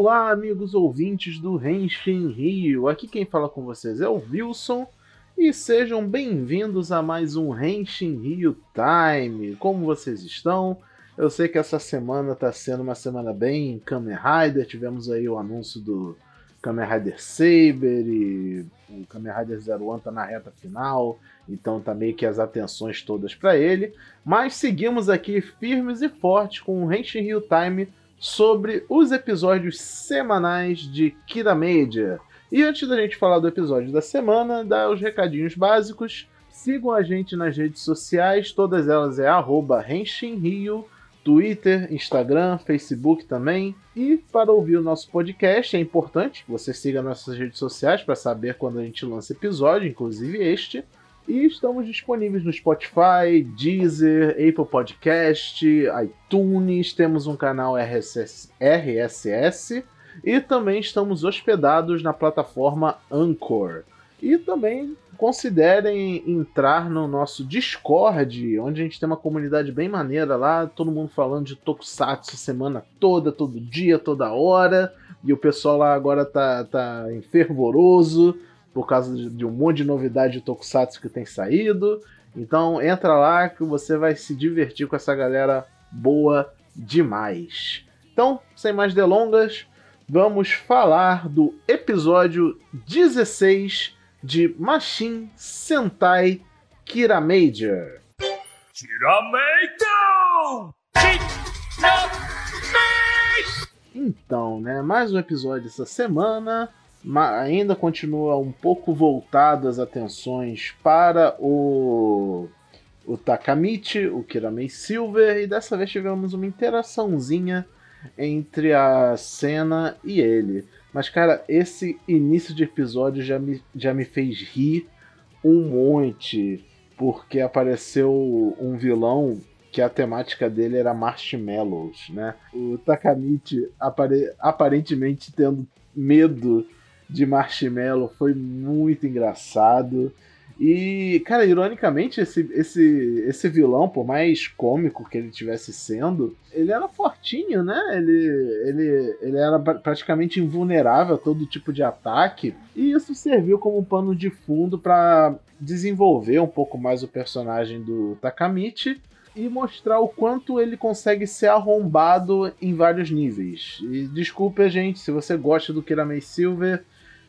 Olá, amigos ouvintes do Renshin Rio. Aqui quem fala com vocês é o Wilson e sejam bem-vindos a mais um Renshin Rio Time. Como vocês estão? Eu sei que essa semana está sendo uma semana bem Kamen Rider. Tivemos aí o anúncio do Kamen Rider Saber e o Kamen Rider Zero One tá na reta final, então tá meio que as atenções todas para ele. Mas seguimos aqui firmes e fortes com o Henshin Rio Time sobre os episódios semanais de Kira Major. E antes da gente falar do episódio da semana, dar os recadinhos básicos. Sigam a gente nas redes sociais, todas elas é arroba Rio Twitter, Instagram, Facebook também. E para ouvir o nosso podcast é importante que você siga nossas redes sociais para saber quando a gente lança episódio, inclusive este. E estamos disponíveis no Spotify, Deezer, Apple Podcast, iTunes, temos um canal RSS, RSS e também estamos hospedados na plataforma Anchor. E também considerem entrar no nosso Discord, onde a gente tem uma comunidade bem maneira lá, todo mundo falando de Tokusatsu semana toda, todo dia, toda hora. E o pessoal lá agora tá, tá fervoroso por causa de um monte de novidade de Tokusatsu que tem saído. Então entra lá que você vai se divertir com essa galera boa demais. Então, sem mais delongas, vamos falar do episódio 16 de Machine Sentai Kira Major. Kira Major! Então, né, mais um episódio essa semana. Ainda continua um pouco voltado as atenções para o, o Takamichi, o Kiramei Silver, e dessa vez tivemos uma interaçãozinha entre a cena e ele. Mas, cara, esse início de episódio já me, já me fez rir um monte, porque apareceu um vilão que a temática dele era marshmallows, né? O Takamichi apare aparentemente tendo medo de marshmallow foi muito engraçado. E, cara, ironicamente, esse, esse, esse vilão, por mais cômico que ele tivesse sendo, ele era fortinho, né? Ele, ele, ele era praticamente invulnerável a todo tipo de ataque. E isso serviu como pano de fundo para desenvolver um pouco mais o personagem do Takamichi e mostrar o quanto ele consegue ser arrombado em vários níveis. E desculpe gente se você gosta do Kiramei Silver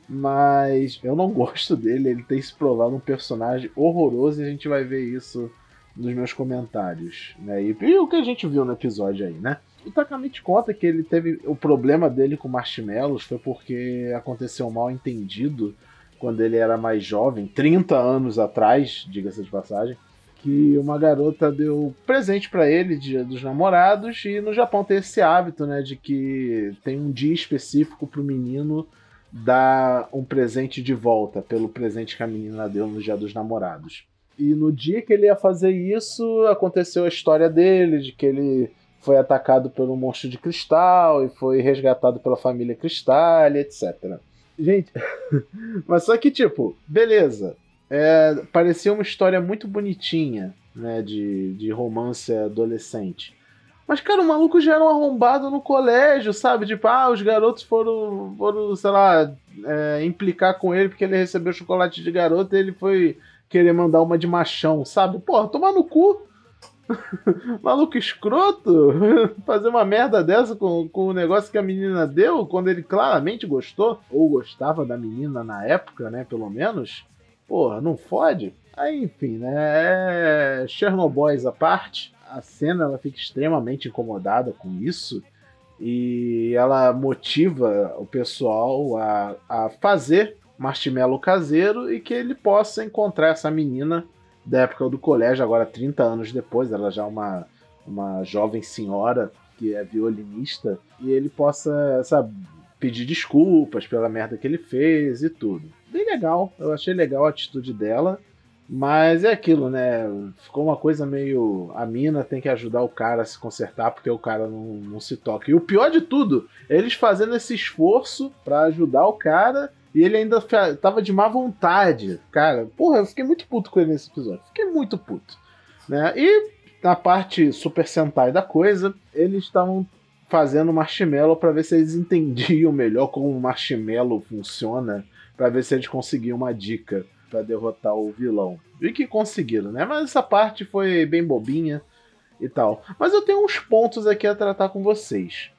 mas eu não gosto dele, ele tem se provado um personagem horroroso e a gente vai ver isso nos meus comentários, né? E, e o que a gente viu no episódio aí, né? O Takamichi conta que ele teve o problema dele com marshmallows foi porque aconteceu um mal entendido quando ele era mais jovem, 30 anos atrás, diga-se de passagem, que uma garota deu presente para ele dia dos namorados e no Japão tem esse hábito, né, de que tem um dia específico pro menino dar um presente de volta pelo presente que a menina deu no Dia dos Namorados. E no dia que ele ia fazer isso, aconteceu a história dele, de que ele foi atacado por um monstro de cristal e foi resgatado pela família Cristal, etc. Gente, mas só que, tipo, beleza. É, parecia uma história muito bonitinha, né, de, de romance adolescente. Mas, cara, o maluco já era um arrombado no colégio, sabe? Tipo, ah, os garotos foram, foram sei lá, é, implicar com ele porque ele recebeu chocolate de garoto e ele foi querer mandar uma de machão, sabe? Porra, tomar no cu. maluco escroto. Fazer uma merda dessa com, com o negócio que a menina deu quando ele claramente gostou, ou gostava da menina na época, né? Pelo menos. Porra, não fode. Aí, enfim, né? É Chernobyl à parte a cena ela fica extremamente incomodada com isso e ela motiva o pessoal a, a fazer marshmallow caseiro e que ele possa encontrar essa menina da época do colégio, agora 30 anos depois, ela já é uma, uma jovem senhora que é violinista, e ele possa, sabe, pedir desculpas pela merda que ele fez e tudo. Bem legal, eu achei legal a atitude dela. Mas é aquilo, né? Ficou uma coisa meio. A mina tem que ajudar o cara a se consertar porque o cara não, não se toca. E o pior de tudo, eles fazendo esse esforço para ajudar o cara e ele ainda tava de má vontade. Cara, porra, eu fiquei muito puto com ele nesse episódio. Fiquei muito puto. Né? E na parte Super Sentai da coisa, eles estavam fazendo marshmallow para ver se eles entendiam melhor como o marshmallow funciona, para ver se eles conseguiam uma dica para derrotar o vilão. E que conseguiram, né? Mas essa parte foi bem bobinha e tal. Mas eu tenho uns pontos aqui a tratar com vocês.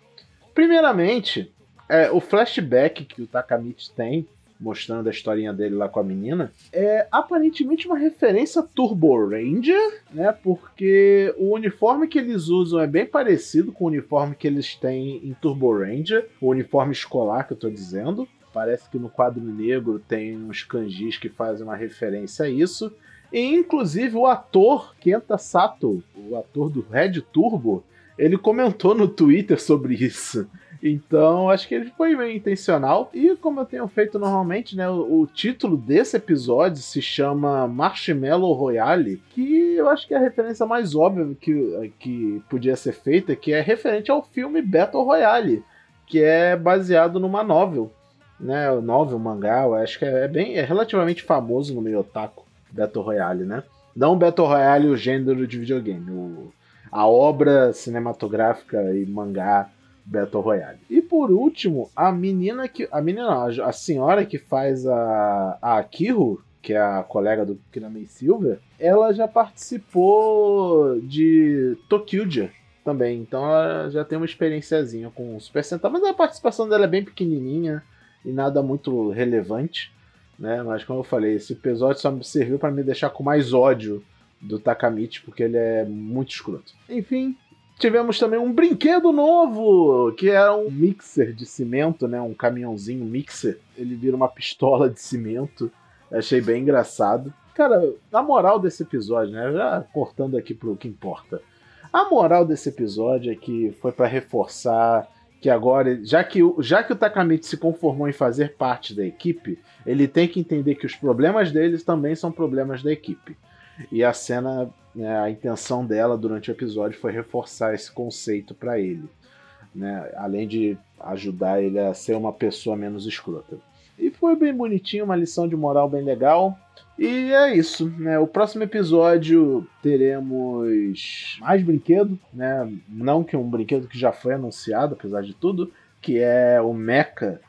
Primeiramente, é, o flashback que o Takamichi tem, mostrando a historinha dele lá com a menina, é aparentemente uma referência a Turbo Ranger, né? Porque o uniforme que eles usam é bem parecido com o uniforme que eles têm em Turbo Ranger, o uniforme escolar que eu tô dizendo. Parece que no quadro negro tem uns kanjis que fazem uma referência a isso. E inclusive o ator Kenta Sato, o ator do Red Turbo, ele comentou no Twitter sobre isso. Então, acho que ele foi bem intencional. E como eu tenho feito normalmente, né? O, o, título desse episódio se chama Marshmallow Royale, que eu acho que é a referência mais óbvia que, que podia ser feita, que é referente ao filme Battle Royale, que é baseado numa novel. Né, o novel, o mangá, eu acho que é, bem, é relativamente famoso no meio otaku, Battle Royale, né? Não Battle Royale o gênero de videogame, o, a obra cinematográfica e mangá Battle Royale. E por último, a menina que. A menina a senhora que faz a, a Akiro, que é a colega do Kinamei Silver, ela já participou de Tokyuja também. Então ela já tem uma experiênciazinha com o Super Sentai, mas a participação dela é bem pequenininha e nada muito relevante. Né? Mas como eu falei, esse episódio só me serviu para me deixar com mais ódio do Takamichi, porque ele é muito escroto. Enfim, Tivemos também um brinquedo novo, que é um mixer de cimento, né? Um caminhãozinho mixer. Ele vira uma pistola de cimento. Achei bem engraçado. Cara, a moral desse episódio, né? Já cortando aqui pro que importa. A moral desse episódio é que foi para reforçar que agora, já que, já que o Takamichi se conformou em fazer parte da equipe, ele tem que entender que os problemas deles também são problemas da equipe. E a cena né, a intenção dela durante o episódio foi reforçar esse conceito para ele, né, além de ajudar ele a ser uma pessoa menos escrota. E foi bem bonitinho, uma lição de moral bem legal. E é isso, né? O próximo episódio teremos mais brinquedo, né? Não que um brinquedo que já foi anunciado, apesar de tudo, que é o Mecha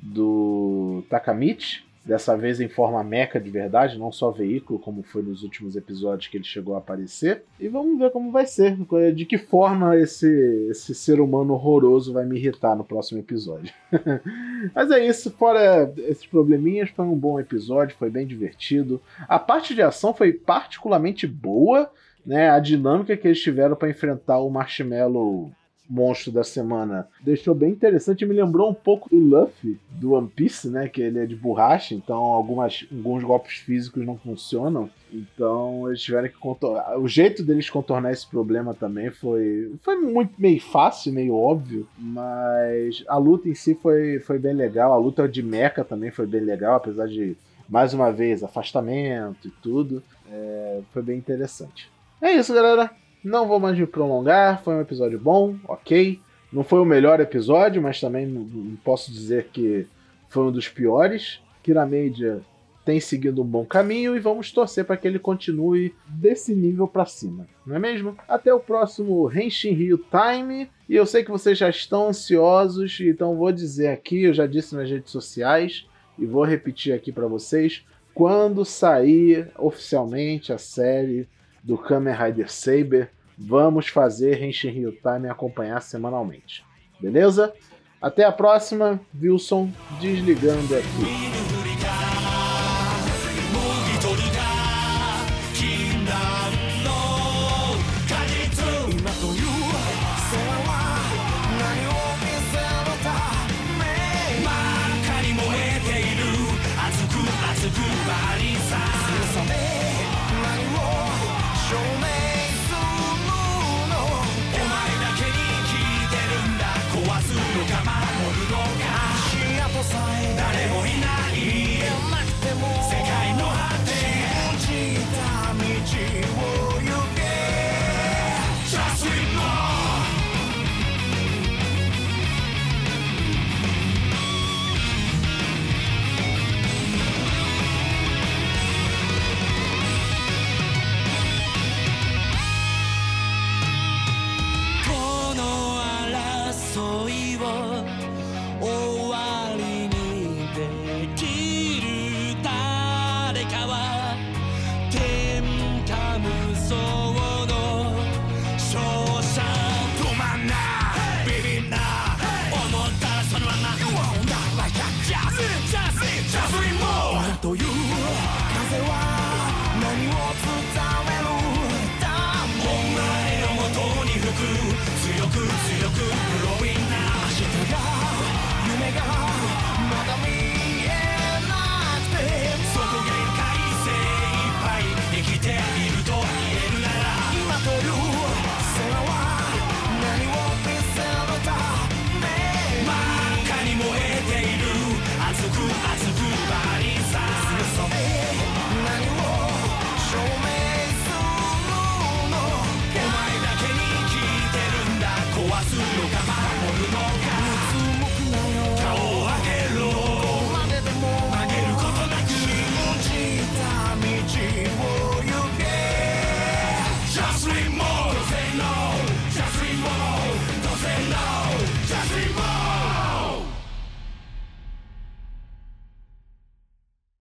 do Takamichi, dessa vez em forma meca de verdade, não só veículo, como foi nos últimos episódios que ele chegou a aparecer. E vamos ver como vai ser, de que forma esse, esse ser humano horroroso vai me irritar no próximo episódio. Mas é isso, fora esses probleminhas, foi um bom episódio, foi bem divertido. A parte de ação foi particularmente boa, né? A dinâmica que eles tiveram para enfrentar o Marshmallow monstro da semana deixou bem interessante. Me lembrou um pouco do Luffy do One Piece, né? Que ele é de borracha, então algumas, alguns golpes físicos não funcionam. Então eles tiveram que contornar. O jeito deles contornar esse problema também foi, foi muito meio fácil, meio óbvio, mas a luta em si foi, foi bem legal. A luta de mecha também foi bem legal, apesar de, mais uma vez, afastamento e tudo. É, foi bem interessante. É isso, galera. Não vou mais me prolongar, foi um episódio bom, ok. Não foi o melhor episódio, mas também não posso dizer que foi um dos piores. Kiramedia tem seguido um bom caminho e vamos torcer para que ele continue desse nível para cima, não é mesmo? Até o próximo Henshin Rio Time. E eu sei que vocês já estão ansiosos, então vou dizer aqui, eu já disse nas redes sociais e vou repetir aqui para vocês, quando sair oficialmente a série do Kamen Rider Saber. Vamos fazer Henshin Rio Time acompanhar semanalmente. Beleza? Até a próxima, Wilson desligando aqui.